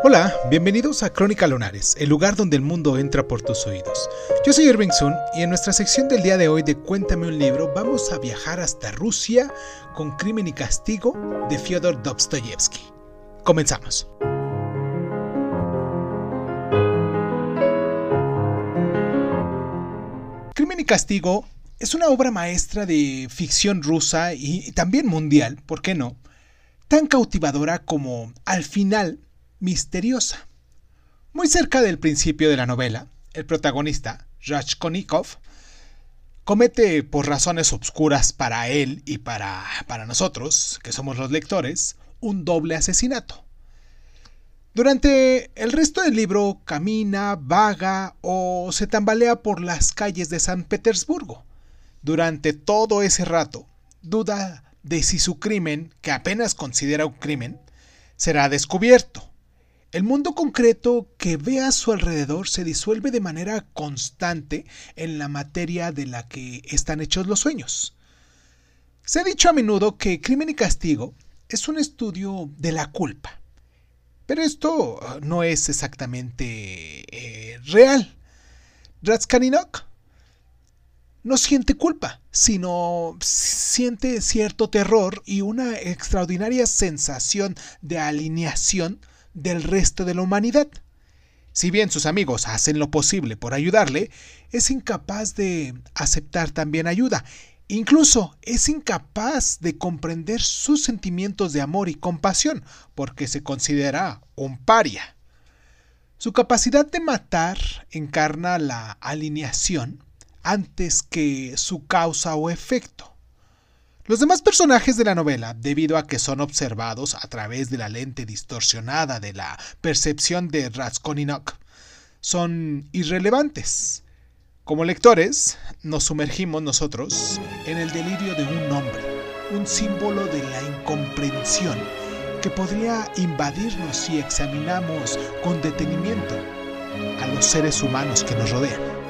Hola, bienvenidos a Crónica Lunares, el lugar donde el mundo entra por tus oídos. Yo soy Irving Sun y en nuestra sección del día de hoy de Cuéntame un libro vamos a viajar hasta Rusia con Crimen y Castigo de Fyodor Dostoyevsky. Comenzamos. Crimen y Castigo es una obra maestra de ficción rusa y también mundial, ¿por qué no? Tan cautivadora como al final misteriosa. Muy cerca del principio de la novela, el protagonista, Rashkonikov, comete por razones obscuras para él y para, para nosotros, que somos los lectores, un doble asesinato. Durante el resto del libro camina, vaga o se tambalea por las calles de San Petersburgo. Durante todo ese rato, duda de si su crimen, que apenas considera un crimen, será descubierto el mundo concreto que ve a su alrededor se disuelve de manera constante en la materia de la que están hechos los sueños. Se ha dicho a menudo que Crimen y Castigo es un estudio de la culpa. Pero esto uh, no es exactamente eh, real. Ratskaninok no siente culpa, sino siente cierto terror y una extraordinaria sensación de alineación del resto de la humanidad. Si bien sus amigos hacen lo posible por ayudarle, es incapaz de aceptar también ayuda. Incluso es incapaz de comprender sus sentimientos de amor y compasión, porque se considera un paria. Su capacidad de matar encarna la alineación antes que su causa o efecto. Los demás personajes de la novela, debido a que son observados a través de la lente distorsionada de la percepción de Raskolnikov, son irrelevantes. Como lectores, nos sumergimos nosotros en el delirio de un hombre, un símbolo de la incomprensión que podría invadirnos si examinamos con detenimiento a los seres humanos que nos rodean.